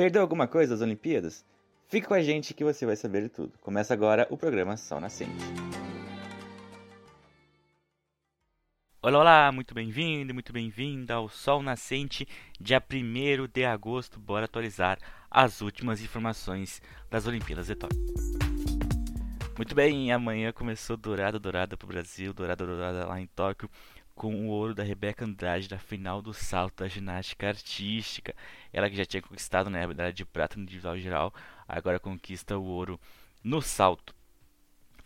Perdeu alguma coisa das Olimpíadas? Fique com a gente que você vai saber de tudo. Começa agora o programa Sol Nascente. Olá, olá, muito bem-vindo, muito bem-vinda ao Sol Nascente, dia 1 de agosto. Bora atualizar as últimas informações das Olimpíadas de Tóquio. Muito bem, amanhã começou dourada, dourada para o Brasil, dourada, dourada lá em Tóquio com o ouro da Rebeca Andrade da final do salto da ginástica artística. Ela que já tinha conquistado né, a medalha de prata no individual geral, agora conquista o ouro no salto.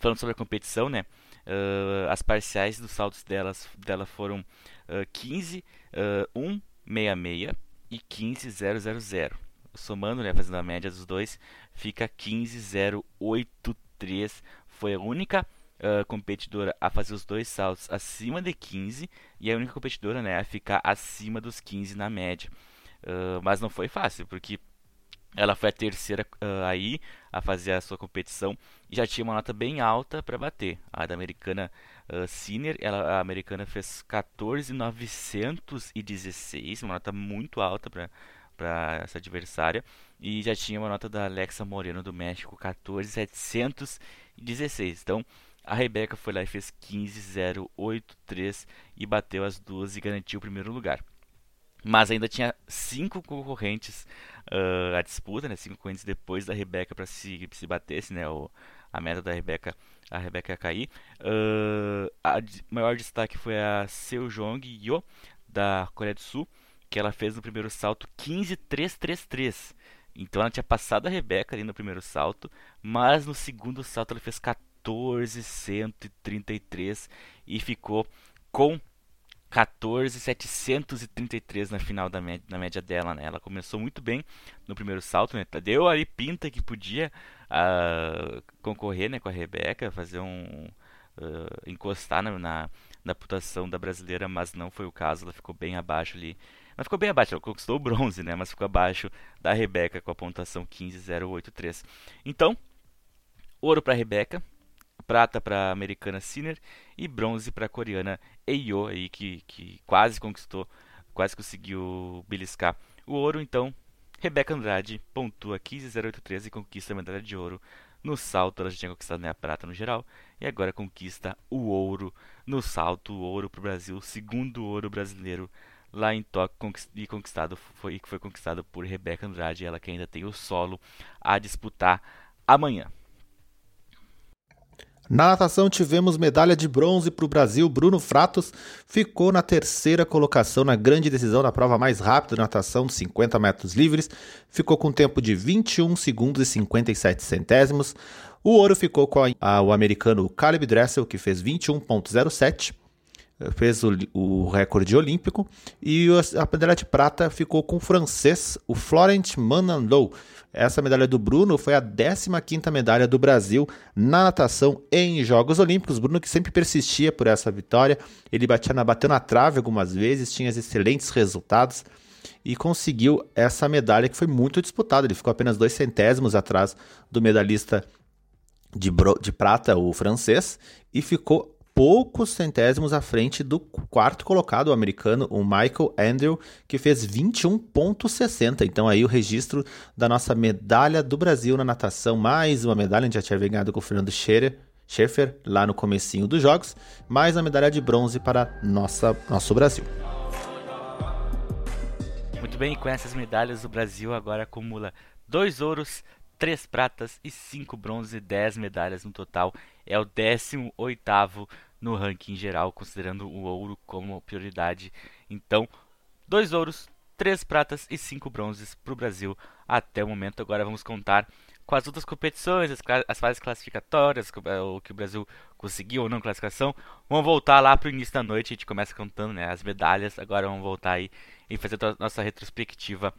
Falando sobre a competição, né? Uh, as parciais dos saltos delas, dela foram uh, 15, uh, 166 e 15000. Somando, né, fazendo a média dos dois, fica 15083. Foi a única uh, competidora a fazer os dois saltos acima de 15 e a única competidora né, a ficar acima dos 15 na média. Uh, mas não foi fácil, porque ela foi a terceira uh, aí a fazer a sua competição e já tinha uma nota bem alta para bater. A da americana uh, Senior, ela, a americana fez 14,916, uma nota muito alta para para essa adversária e já tinha uma nota da Alexa Moreno do México 14,716. Então a Rebeca foi lá e fez 15,083 e bateu as duas e garantiu o primeiro lugar. Mas ainda tinha cinco concorrentes uh, à disputa, né? Cinco concorrentes depois da Rebeca para se, se batesse, né? O, a meta da Rebeca, a Rebeca cair. Uh, a maior destaque foi a Seojong Yo da Coreia do Sul, que ela fez no primeiro salto 15,333. Então ela tinha passado a Rebeca ali no primeiro salto, mas no segundo salto ela fez 14 14,133 e ficou com 14,733 na final da média, na média dela. Né? Ela começou muito bem no primeiro salto, né? deu ali pinta que podia uh, concorrer né, com a Rebeca, fazer um. Uh, encostar na, na, na pontuação da brasileira, mas não foi o caso, ela ficou bem abaixo ali. Ela ficou bem abaixo, ela conquistou o bronze, né? Mas ficou abaixo da Rebeca com a pontuação 15,083. Então, ouro para a Rebeca, prata para a americana Sinner e bronze para a coreana Eyo, aí, que, que quase conquistou, quase conseguiu beliscar o ouro. Então, Rebeca Andrade pontua 15,083 e conquista a medalha de ouro. No salto, ela já tinha conquistado né, a prata no geral e agora conquista o ouro no salto, o ouro para o Brasil, segundo ouro brasileiro lá em Tóquio e conquistado foi foi conquistado por Rebeca Andrade, ela que ainda tem o solo a disputar amanhã. Na natação tivemos medalha de bronze para o Brasil. Bruno Fratos ficou na terceira colocação na grande decisão da prova mais rápida de natação, 50 metros livres. Ficou com tempo de 21 segundos e 57 centésimos. O ouro ficou com a, a, o americano Caleb Dressel, que fez 21.07 fez o, o, recorde olímpico e a medalha de prata ficou com o francês, o Florent Manandou. Essa medalha do Bruno foi a 15ª medalha do Brasil na natação em Jogos Olímpicos. Bruno que sempre persistia por essa vitória, ele batia na, bateu na trave algumas vezes, tinha excelentes resultados e conseguiu essa medalha que foi muito disputada. Ele ficou apenas dois centésimos atrás do medalhista de, de prata, o francês, e ficou poucos centésimos à frente do quarto colocado, o americano, o Michael Andrew, que fez 21,60. Então aí o registro da nossa medalha do Brasil na natação, mais uma medalha, a gente já tinha ganhado com o Fernando Scherer, Schaeffer lá no comecinho dos jogos, mais uma medalha de bronze para nossa, nosso Brasil. Muito bem, com essas medalhas o Brasil agora acumula dois ouros, três pratas e cinco bronzes e dez medalhas no total. É o 18º no ranking geral, considerando o ouro como prioridade. Então, dois ouros, três pratas e cinco bronzes para o Brasil até o momento. Agora vamos contar com as outras competições, as, as fases classificatórias, é, o que o Brasil conseguiu ou não classificação. Vamos voltar lá para o início da noite, a gente começa contando né, as medalhas. Agora vamos voltar aí e fazer a nossa retrospectiva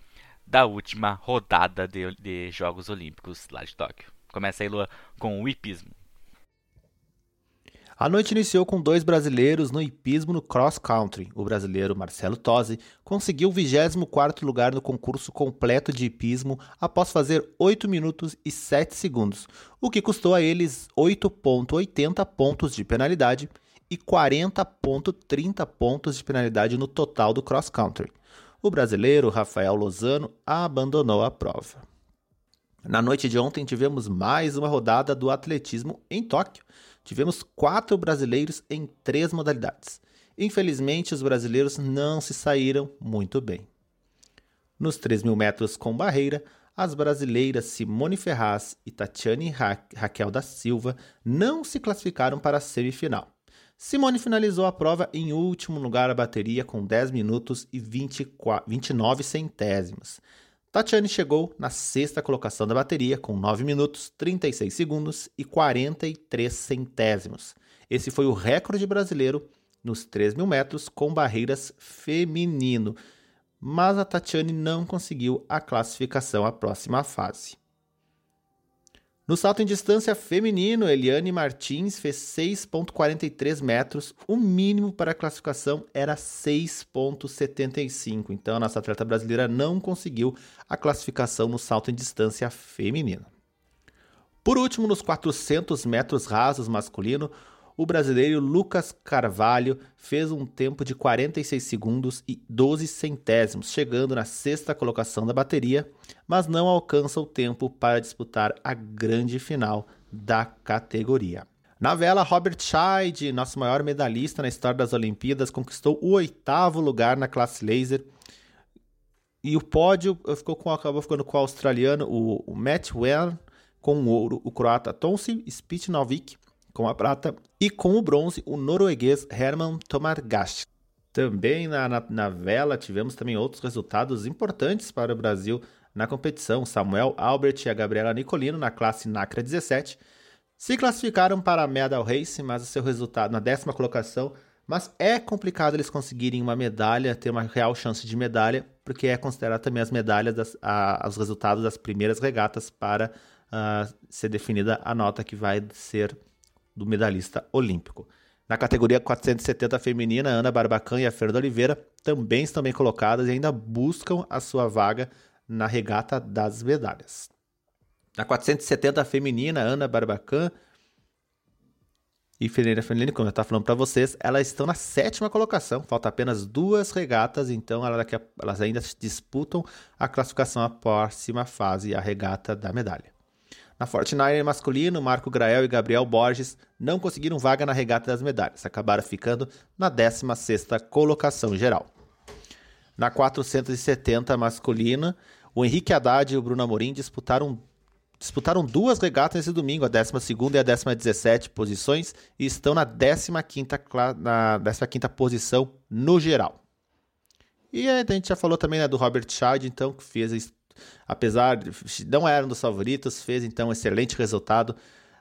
da última rodada de, de Jogos Olímpicos lá de Tóquio. Começa aí, Lua, com o hipismo. A noite iniciou com dois brasileiros no hipismo no cross country. O brasileiro Marcelo Tosi conseguiu o 24º lugar no concurso completo de hipismo após fazer 8 minutos e 7 segundos, o que custou a eles 8.80 pontos de penalidade e 40.30 pontos de penalidade no total do cross country. o brasileiro Rafael Lozano abandonou a prova. Na noite de ontem tivemos mais uma rodada do atletismo em Tóquio. Tivemos quatro brasileiros em três modalidades. Infelizmente, os brasileiros não se saíram muito bem. Nos 3 mil metros com barreira, as brasileiras Simone Ferraz e Tatiane Ra Raquel da Silva não se classificaram para a semifinal. Simone finalizou a prova em último lugar a bateria com 10 minutos e 24, 29 centésimos. Tatiane chegou na sexta colocação da bateria com 9 minutos, 36 segundos e 43 centésimos. Esse foi o recorde brasileiro nos 3 mil metros com barreiras feminino, mas a Tatiane não conseguiu a classificação à próxima fase. No salto em distância feminino, Eliane Martins fez 6,43 metros. O mínimo para a classificação era 6,75. Então, a nossa atleta brasileira não conseguiu a classificação no salto em distância feminino. Por último, nos 400 metros rasos masculino, o brasileiro Lucas Carvalho fez um tempo de 46 segundos e 12 centésimos, chegando na sexta colocação da bateria, mas não alcança o tempo para disputar a grande final da categoria. Na vela, Robert Scheid, nosso maior medalhista na história das Olimpíadas, conquistou o oitavo lugar na classe laser. E o pódio ficou com, acabou ficando com o australiano, o, o Matt Well, com o ouro, o croata Tonsi Spitnovic com a prata, e com o bronze, o norueguês Herman Tomargast. Também na, na, na, vela tivemos também outros resultados importantes para o Brasil na competição. Samuel Albert e a Gabriela Nicolino, na classe NACRA 17, se classificaram para a Medal Race, mas o seu resultado na décima colocação. Mas é complicado eles conseguirem uma medalha, ter uma real chance de medalha, porque é considerado também as medalhas, das, a, os resultados das primeiras regatas para uh, ser definida a nota que vai ser do medalhista olímpico. Na categoria 470 feminina, Ana Barbacan e a Fernanda Oliveira também estão bem colocadas e ainda buscam a sua vaga na regata das medalhas. Na 470 feminina, Ana Barbacan e Fernanda Feminina, como eu estava falando para vocês, elas estão na sétima colocação. Falta apenas duas regatas, então elas ainda disputam a classificação à próxima fase, a regata da medalha. Na Fortnite masculino, Marco Grael e Gabriel Borges não conseguiram vaga na regata das medalhas, acabaram ficando na 16ª colocação geral. Na 470 masculina, o Henrique Haddad e o Bruno Amorim disputaram, disputaram duas regatas nesse domingo, a 12ª e a 17 posições, e estão na 15ª, na 15ª posição no geral. E a gente já falou também né, do Robert Chad, então, que fez apesar de não era um dos favoritos, fez então um excelente resultado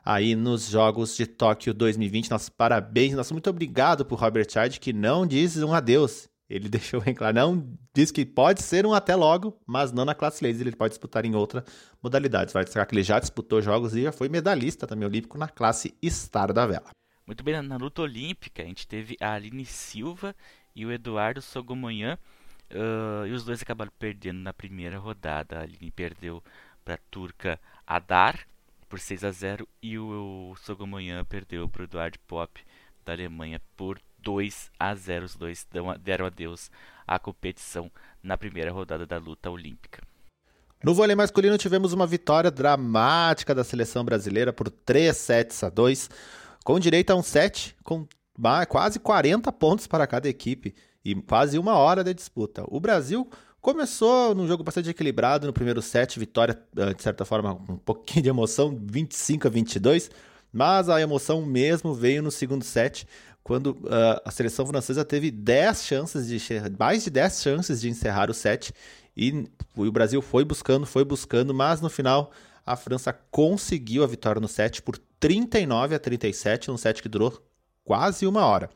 aí nos Jogos de Tóquio 2020. Nossos parabéns, nosso muito obrigado por Robert Chard, que não diz um adeus. Ele deixou bem claro, não diz que pode ser um até logo, mas não na classe laser, ele pode disputar em outra modalidade. Vai destacar que ele já disputou jogos e já foi medalhista também olímpico na classe Star da Vela. Muito bem, na luta olímpica a gente teve a Aline Silva e o Eduardo Sogomanhã Uh, e os dois acabaram perdendo na primeira rodada. A Aline perdeu para a turca Adar por 6 a 0 e o, o Sogomanhã perdeu para o Eduard Pop da Alemanha por 2 a 0. Os dois dão, deram adeus à competição na primeira rodada da luta olímpica. No vôlei masculino tivemos uma vitória dramática da seleção brasileira por 3 sets a 2, com direito a um set com quase 40 pontos para cada equipe e quase uma hora de disputa. O Brasil começou num jogo bastante equilibrado no primeiro set, vitória eh, de certa forma com um pouquinho de emoção, 25 a 22, mas a emoção mesmo veio no segundo set, quando uh, a seleção francesa teve 10 chances de mais de 10 chances de encerrar o set e o Brasil foi buscando, foi buscando, mas no final a França conseguiu a vitória no set por 39 a 37, um set que durou quase uma hora.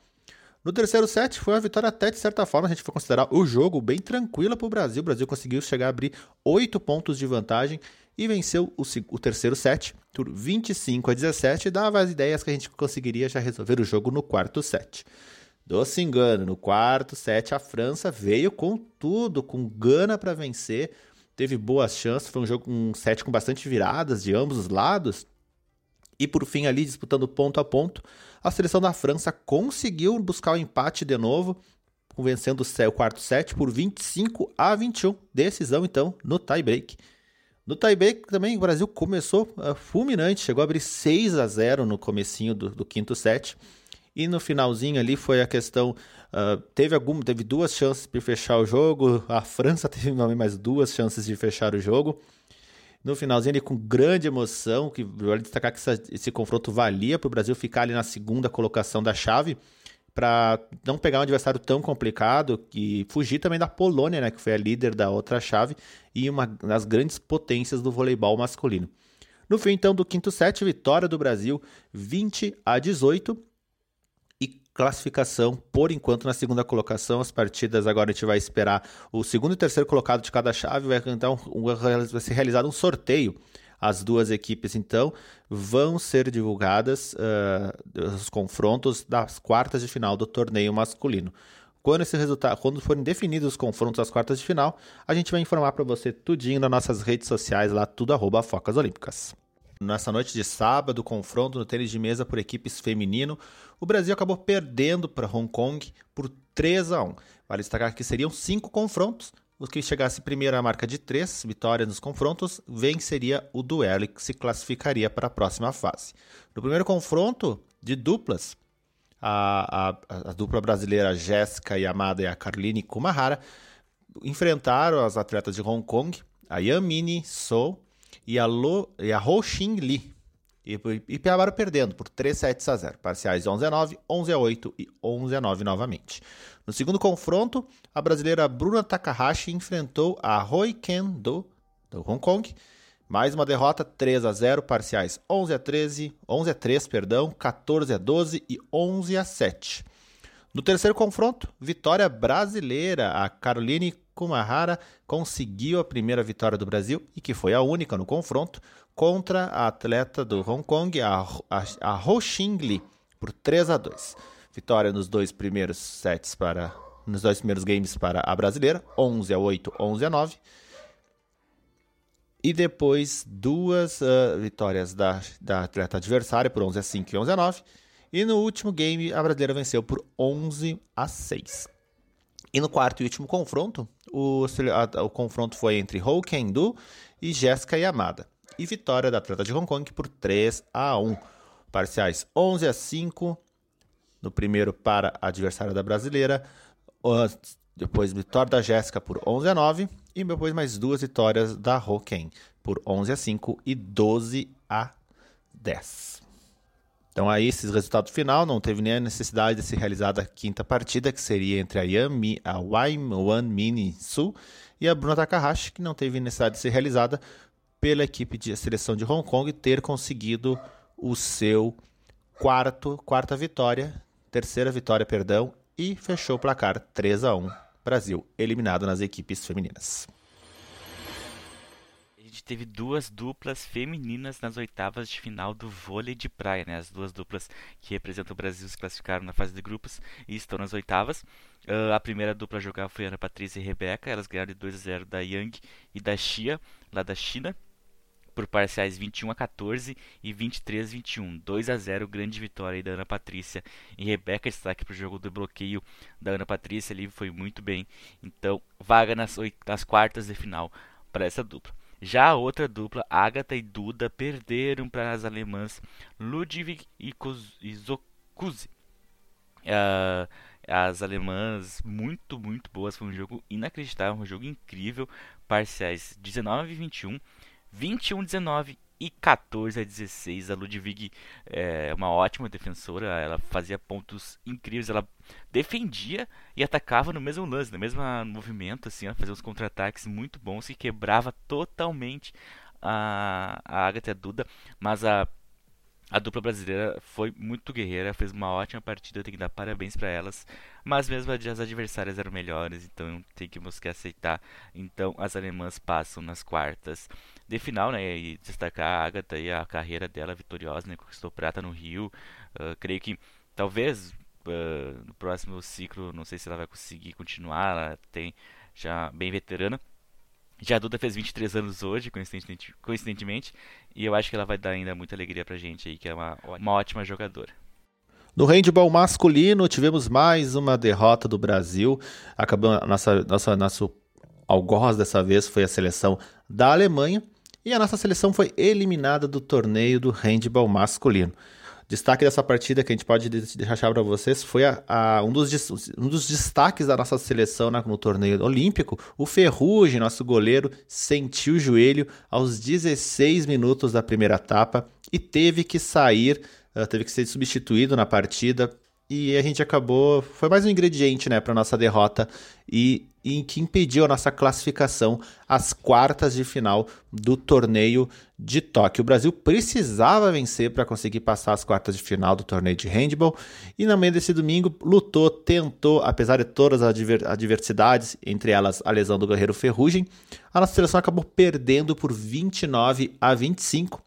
No terceiro set, foi uma vitória até de certa forma, a gente foi considerar o jogo bem tranquila para o Brasil. O Brasil conseguiu chegar a abrir 8 pontos de vantagem e venceu o, o, terceiro set por 25 a 17 e dava as ideias que a gente conseguiria já resolver o jogo no quarto set. Doce engano, no quarto set a França veio com tudo, com gana para vencer, teve boas chances, foi um jogo um set com bastante viradas de ambos os lados. E por fim, ali disputando ponto a ponto, a seleção da França conseguiu buscar o empate de novo, vencendo o quarto set por 25 a 21. Decisão, então, no tie-break. No tie-break também o Brasil começou uh, fulminante, chegou a abrir 6 a 0 no comecinho do, do quinto set. E no finalzinho ali foi a questão. Uh, teve algum, teve duas chances de fechar o jogo. A França teve mais duas chances de fechar o jogo. No finalzinho ali, com grande emoção, que vale destacar que essa, esse confronto valia para o Brasil ficar ali na segunda colocação da chave, para não pegar um adversário tão complicado e fugir também da Polônia, né, que foi a líder da outra chave e uma das grandes potências do voleibol masculino. No fim, então, do quinto set, vitória do Brasil 20 a 18 classificação, por enquanto, na segunda colocação. As partidas agora a gente vai esperar o segundo e terceiro colocado de cada chave. Vai, então, vai ser realizado um sorteio. As duas equipes, então, vão ser divulgadas uh, os confrontos das quartas de final do torneio masculino. Quando esse resultado, quando forem definidos os confrontos das quartas de final, a gente vai informar para você tudinho nas nossas redes sociais lá, tudo arroba Focas Olímpicas. Nessa noite de sábado, confronto no tênis de mesa por equipes feminino, o Brasil acabou perdendo para Hong Kong por 3 a 1. Vale destacar que seriam cinco confrontos. O que chegasse primeiro à marca de três vitórias nos confrontos venceria o duelo e se classificaria para a próxima fase. No primeiro confronto de duplas, a, a, a dupla brasileira Jéssica Yamada e a Carline Kumahara enfrentaram as atletas de Hong Kong, a Yamini So e a, Lo, e a Ho Xin Li. E, e acabaram perdendo por 3 sets a 0. Parciais 11 a 9, 11 a 8 e 11 a 9 novamente. No segundo confronto, a brasileira Bruna Takahashi enfrentou a Hoi Ken do, do Hong Kong. Mais uma derrota, 3 a 0, parciais 11 a 13, 11 a 3, perdão, 14 a 12 e 11 a 7. No terceiro confronto, vitória brasileira. A Caroline Kumahara conseguiu a primeira vitória do Brasil e que foi a única no confronto contra a atleta do Hong Kong, a, a, a Ho Xing Li, por 3 a 2. Vitória nos dois primeiros sets para nos dois primeiros games para a brasileira, 11 a 8, 11 a 9. E depois duas uh, vitórias da, da atleta adversária por 11 a 5 e 11 a 9. E no último game, a brasileira venceu por 11 a 6. E no quarto e último confronto, o, o confronto foi entre Ho Kendo e Jéssica Yamada. E vitória da atleta de Hong Kong por 3 a 1. Parciais 11 a 5 no primeiro para a adversária da brasileira. Depois vitória da Jéssica por 11 a 9 e depois mais duas vitórias da Ho Ken por 11 a 5 e 12 a 10. Então aí esse resultado final não teve nem a necessidade de ser realizada a quinta partida, que seria entre a Yami, a One Mini Sul e a Bruna Takahashi, que não teve necessidade de ser realizada pela equipe de seleção de Hong Kong ter conseguido o seu quarto, quarta vitória, terceira vitória, perdão, e fechou o placar 3 a 1, Brasil eliminado nas equipes femininas teve duas duplas femininas nas oitavas de final do vôlei de praia, né? As duas duplas que representam o Brasil se classificaram na fase de grupos e estão nas oitavas. Uh, a primeira dupla a jogar foi Ana Patrícia e Rebeca. Elas ganharam de 2 a 0 da Yang e da Xia, lá da China por parciais 21 a 14 e 23 a 21. 2 a 0, grande vitória da Ana Patrícia e Rebeca. Destaque para o jogo do bloqueio da Ana Patrícia ali foi muito bem. Então, vaga nas, nas quartas de final para essa dupla. Já a outra dupla, Agatha e Duda, perderam para as alemãs Ludwig e Zokuzi. Uh, as alemãs muito, muito boas. Foi um jogo inacreditável, um jogo incrível. Parciais 19 e 21, 21 19 e 14 a 16. A Ludwig é uma ótima defensora, ela fazia pontos incríveis, ela defendia e atacava no mesmo lance, no mesmo movimento, assim, ela fazia uns contra-ataques muito bons e quebrava totalmente a, a Agatha Duda, mas a a dupla brasileira foi muito guerreira, fez uma ótima partida, tem que dar parabéns para elas. Mas mesmo as adversárias eram melhores, então tem que aceitar. Então as alemãs passam nas quartas de final, né? E destacar a Agatha e a carreira dela vitoriosa, né? Conquistou prata no Rio. Uh, creio que talvez uh, no próximo ciclo, não sei se ela vai conseguir continuar, ela tem já bem veterana. Já a Duda fez 23 anos hoje, coincidentemente, coincidentemente, e eu acho que ela vai dar ainda muita alegria pra gente aí, que é uma, uma ótima jogadora. No handball masculino, tivemos mais uma derrota do Brasil. Acabou nossa, nossa, nosso algoz dessa vez foi a seleção da Alemanha. E a nossa seleção foi eliminada do torneio do handball masculino. Destaque dessa partida que a gente pode deixar para vocês foi a, a, um, dos, um, dos, destaques da nossa seleção no torneio olímpico. O Ferrugem, nosso goleiro, sentiu o joelho aos 16 minutos da primeira etapa e teve que sair teve que ser substituído na partida e a gente acabou. Foi mais um ingrediente né, para nossa derrota e, e que impediu a nossa classificação às quartas de final do torneio de Tóquio. O Brasil precisava vencer para conseguir passar as quartas de final do torneio de handball e no meio desse domingo lutou, tentou, apesar de todas as adversidades, entre elas a lesão do Guerreiro Ferrugem, a nossa seleção acabou perdendo por 29 a 25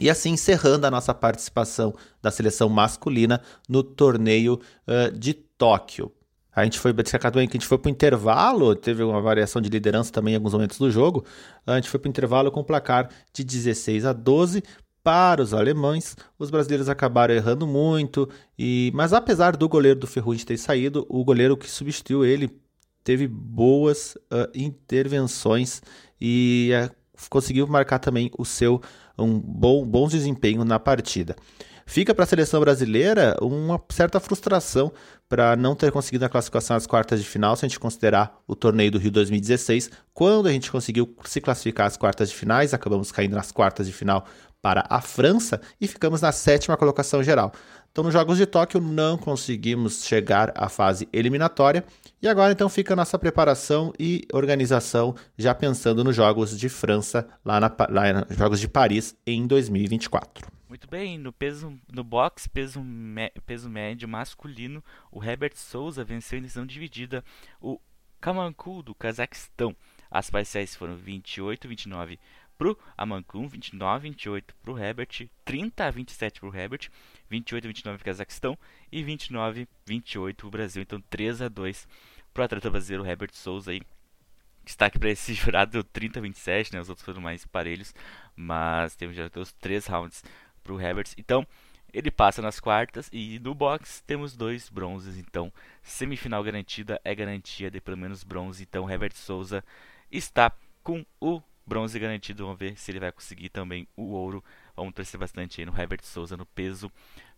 e assim encerrando a nossa participação da seleção masculina no torneio uh, de Tóquio. A gente foi destacado que a gente foi para o intervalo, teve uma variação de liderança também em alguns momentos do jogo. A gente foi para o intervalo com placar de 16 a 12 para os alemães. Os brasileiros acabaram errando muito, e mas apesar do goleiro do Ferrugem ter saído, o goleiro que substituiu ele teve boas uh, intervenções e uh, conseguiu marcar também o seu um bom, bons desempenho na partida. Fica para a seleção brasileira uma certa frustração para não ter conseguido a classificação às quartas de final, se a gente considerar o torneio do Rio 2016, quando a gente conseguiu se classificar às quartas de finais, acabamos caindo nas quartas de final para a França e ficamos na sétima colocação geral. Então, nos Jogos de Tóquio não conseguimos chegar à fase eliminatória e agora então fica a nossa preparação e organização já pensando nos Jogos de França lá na lá nos Jogos de Paris em 2024. Muito bem, no peso no box peso, me, peso médio masculino, o Herbert Souza venceu em decisão dividida o Kamanku do Cazaquistão. As parciais foram 28 29 pro Amankun, 29 28 pro Herbert, 30 a 27 pro Herbert, 28 a 29 pro Cazaquistão e 29 a 28 pro Brasil. Então 3 a 2 pro atleta brasileiro Herbert Souza aí. Destaque para esse jurado 30 a 27, né? Os outros foram mais parelhos, mas temos já os três rounds pro Herbert. Então, ele passa nas quartas e no box temos dois bronzes. Então, semifinal garantida é garantia de pelo menos bronze. Então, Herbert Souza está com o bronze garantido. Vamos ver se ele vai conseguir também o ouro. Vamos torcer bastante aí no Herbert Souza no peso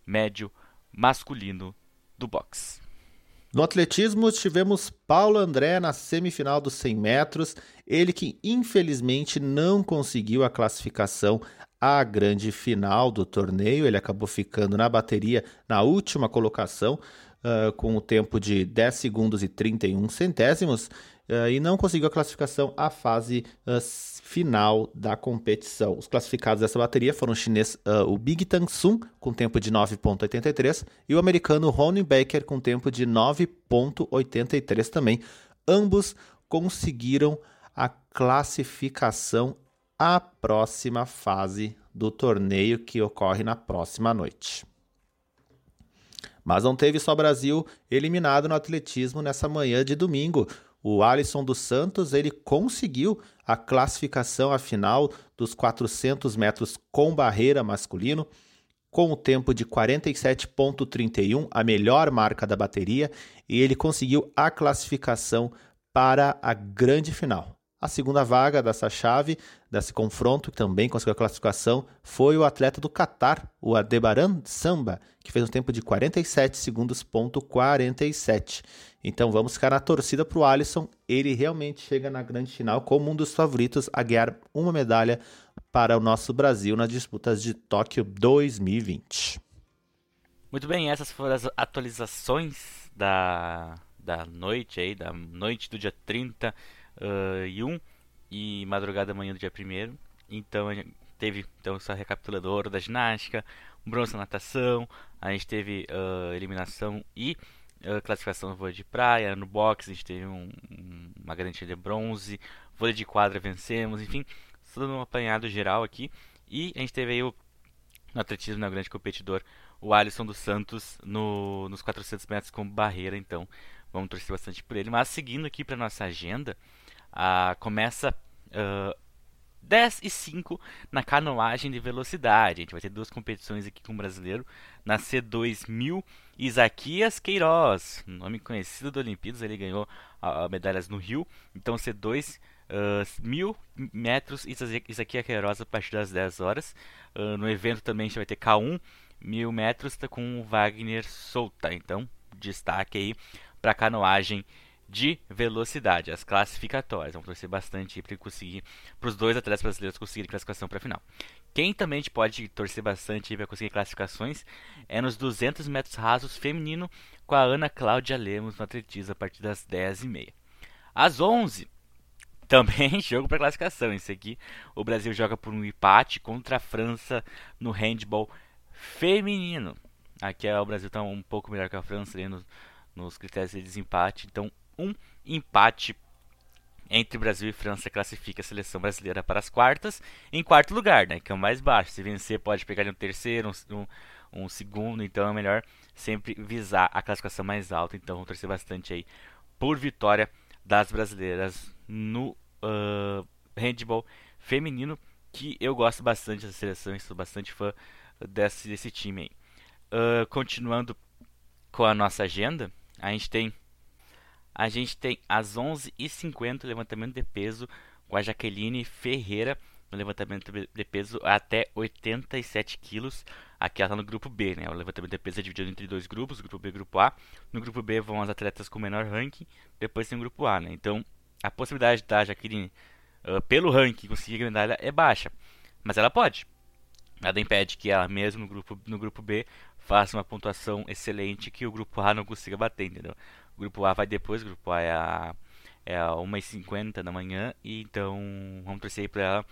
médio masculino do boxe. No atletismo, tivemos Paulo André na semifinal dos 100 metros, ele que infelizmente não conseguiu a classificação à grande final do torneio, ele acabou ficando na bateria na última colocação, uh, com o tempo de 10 segundos e 31 centésimos, e não conseguiu a classificação à fase final da competição. Os classificados dessa bateria foram o chinês o Big Tang Sun, com tempo de 9.83, e o americano Ronnie Baker, com tempo de 9.83 também. Ambos conseguiram a classificação à próxima fase do torneio que ocorre na próxima noite. Mas não teve só Brasil eliminado no atletismo nessa manhã de domingo. O Alisson dos Santos ele conseguiu a classificação à final dos 400 metros com barreira masculino, com o tempo de 47,31, a melhor marca da bateria, e ele conseguiu a classificação para a grande final. A segunda vaga dessa chave, desse confronto, que também conseguiu a classificação, foi o atleta do Qatar, o Adebaran Samba, que fez um tempo de 47 segundos, ponto 47. Então vamos ficar na torcida para o Alisson. Ele realmente chega na grande final como um dos favoritos a ganhar uma medalha para o nosso Brasil nas disputas de Tóquio 2020. Muito bem, essas foram as atualizações da, da noite aí, da noite do dia 30 uh, e 1 madrugada manhã do dia 1 Então teve então, essa recapituladora da ginástica, bronze na natação, a gente teve uh, eliminação e uh, classificação no vôlei de praia, no boxe a gente teve um, um, uma garantia de bronze, vôlei de quadra vencemos, enfim, todo um apanhado geral aqui. E a gente teve aí o, no atletismo, né, o grande competidor, o Alisson dos Santos no, nos 400 metros com barreira, então vamos torcer bastante por ele. Mas seguindo aqui para nossa agenda, uh, começa uh, 10 e 5 na canoagem de velocidade. A gente vai ter duas competições aqui com o brasileiro. Na C2000, Isaquias Queiroz, nome conhecido do Olimpíadas, ele ganhou uh, medalhas no Rio. Então C2, uh, 1000 metros, Isaquias Queiroz a partir das 10 horas. Uh, no evento também a gente vai ter K1, 1000 metros tá com o Wagner Souta. Então, destaque aí para canoagem de velocidade, as classificatórias. Vamos torcer bastante para conseguir para os dois atletas brasileiros conseguirem classificação para a final. Quem também a gente pode torcer bastante para conseguir classificações é nos 200 metros rasos feminino com a Ana Cláudia Lemos no atletismo a partir das 10h30. Às 11 também jogo para classificação. Esse aqui o Brasil joga por um empate contra a França no handball feminino. Aqui é, o Brasil está um pouco melhor que a França nos, nos critérios de desempate. Então um empate entre Brasil e França classifica a seleção brasileira para as quartas. Em quarto lugar, né, que é o mais baixo. Se vencer, pode pegar um terceiro, um, um, segundo. Então é melhor sempre visar a classificação mais alta. Então vamos torcer bastante aí por vitória das brasileiras no uh, handball feminino. Que eu gosto bastante dessa seleção, sou bastante fã desse, desse time aí. Uh, continuando com a nossa agenda, a gente tem a gente tem às 11h50 levantamento de peso com a Jaqueline Ferreira no levantamento de peso até 87 quilos. Aqui ela está no grupo B, né? O levantamento de peso é dividido entre dois grupos, grupo B e grupo A. No grupo B vão as atletas com menor ranking, depois tem o grupo A, né? Então, a possibilidade da Jaqueline, uh, pelo ranking, conseguir a medalha é baixa. Mas ela pode. Nada impede que ela mesmo no grupo, no grupo B faça uma pontuação excelente que o grupo A não consiga bater, entendeu? Grupo A vai depois, o grupo A é a, é a 1h50 da manhã, e então vamos torcer ela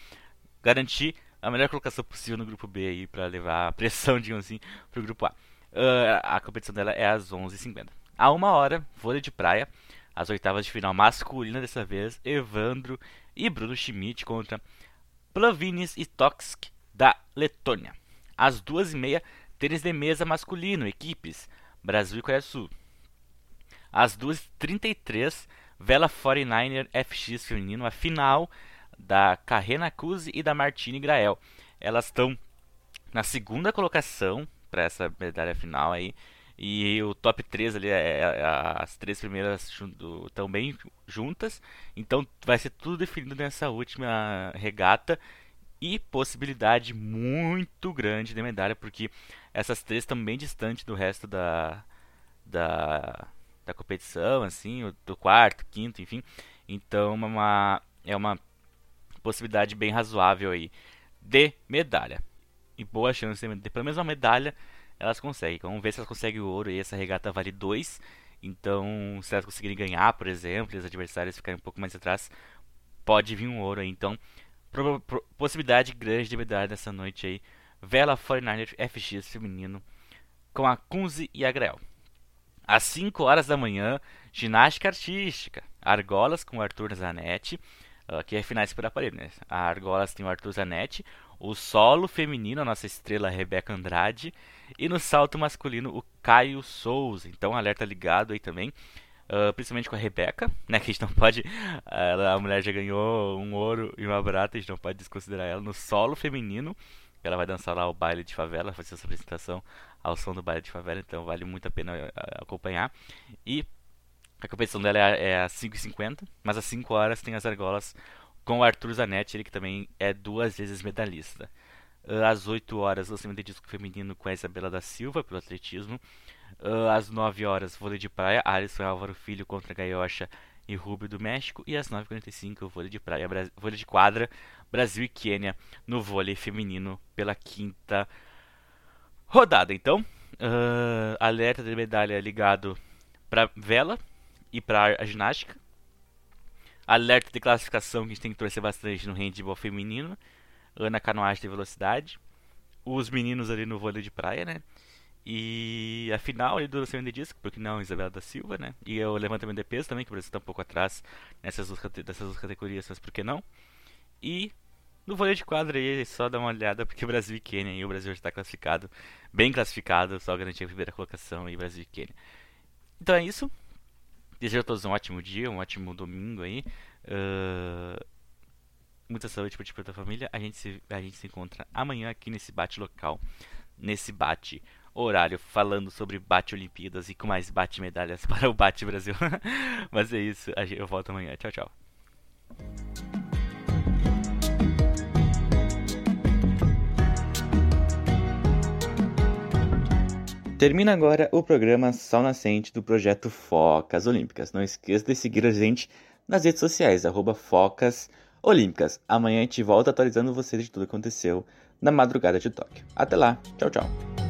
garantir a melhor colocação possível no grupo B aí para levar a pressão, digamos assim, pro grupo A. Uh, a competição dela é às 11h50. A uma hora, vôlei de praia, as oitavas de final masculina dessa vez, Evandro e Bruno Schmidt contra Plavinis e Toxk da Letônia. Às duas e meia, tênis de mesa masculino, equipes, Brasil e Coreia do Sul. Às 2h33, Vela 49er FX feminino, a final da Carrena Cuse e da Martine Grael. Elas estão na segunda colocação para essa medalha final aí. E o top 3 ali, é, é, as três primeiras estão bem juntas. Então vai ser tudo definido nessa última regata. E possibilidade muito grande de medalha, porque essas três estão bem distantes do resto da, da, da competição, assim, do quarto, quinto, enfim. Então é uma, é uma possibilidade bem razoável aí de medalha. E boa chance de pelo menos uma medalha elas conseguem. Vamos ver se elas conseguem o ouro e essa regata vale 2. Então, se elas conseguirem ganhar, por exemplo, e os adversários ficarem um pouco mais atrás, pode vir um ouro aí. Então, possibilidade grande de medalha nessa noite aí. Vela 49 FX feminino com a Kunze e a Grael. Às 5 horas da manhã, ginástica artística. Argolas com Arthur Zanetti. Aqui é finais por aparelho, né? A Argolas tem o Arthur Zanetti. O solo feminino, a nossa estrela Rebeca Andrade. E no salto masculino, o Caio Souza. Então, alerta ligado aí também. Uh, principalmente com a Rebeca, né? Que a gente não pode. Ela, a mulher já ganhou um ouro e uma prata, a gente não pode desconsiderar ela. No solo feminino, ela vai dançar lá o baile de favela, fazer essa apresentação ao som do baile de favela, então vale muito a pena uh, acompanhar. E a competição dela é, é às 5h50, mas às 5 horas tem as argolas com o Arthur Zanetti, ele que também é duas vezes medalhista. Uh, às 8 horas, lançamento de disco feminino com a Isabela da Silva, pelo atletismo. Uh, às 9 horas, vôlei de praia, Alisson Álvaro Filho contra Gaiocha e Rubio do México. E às 9h45, vôlei de praia, vôlei de quadra, Brasil e Quênia no vôlei feminino pela quinta rodada. Então, uh, alerta de medalha ligado para vela e para a ginástica. Alerta de classificação que a gente tem que torcer bastante no handball feminino. Ana canoagem de velocidade. Os meninos ali no vôlei de praia, né? E a final ali do lançamento de disco, porque não Isabela da Silva, né? E o levantamento de peso também, que o Brasil está um pouco atrás nessas duas, dessas duas categorias, mas por que não? E no vôlei de quadra aí, só dá uma olhada, porque Brasil e Quênia, e o Brasil já está classificado, bem classificado, só garantir a primeira colocação, e Brasil e Quênia. Então é isso. Desejo a todos um ótimo dia, um ótimo domingo aí. Uh, muita saúde para ti e tua família. A gente, se, a gente se encontra amanhã aqui nesse bate local, nesse bate horário, falando sobre bate Olimpíadas e com mais bate medalhas para o bate Brasil. Mas é isso, eu volto amanhã. Tchau, tchau. Termina agora o programa Sol Nascente do projeto Focas Olímpicas. Não esqueça de seguir a gente nas redes sociais, arroba Focas Olímpicas. Amanhã a gente volta atualizando vocês de tudo que aconteceu na madrugada de Tóquio. Até lá, tchau, tchau.